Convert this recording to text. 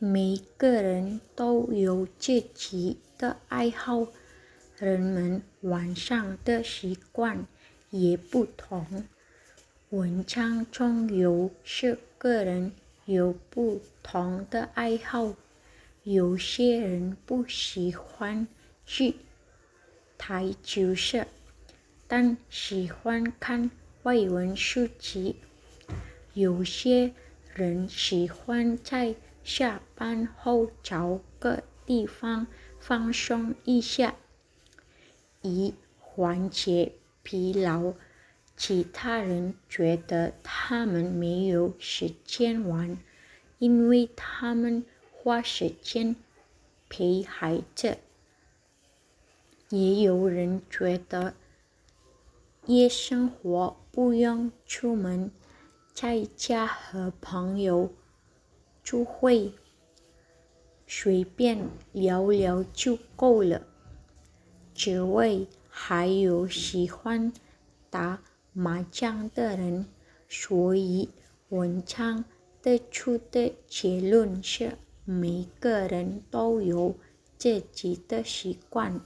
每个人都有自己的爱好，人们晚上的习惯也不同。文章中有些个人有不同的爱好，有些人不喜欢去台球社，但喜欢看外文书籍；有些人喜欢在下班后找个地方放松一下，以缓解疲劳。其他人觉得他们没有时间玩，因为他们花时间陪孩子。也有人觉得夜生活不用出门，在家和朋友。就会，随便聊聊就够了。只为，还有喜欢打麻将的人，所以文昌得出的结论是：每个人都有自己的习惯。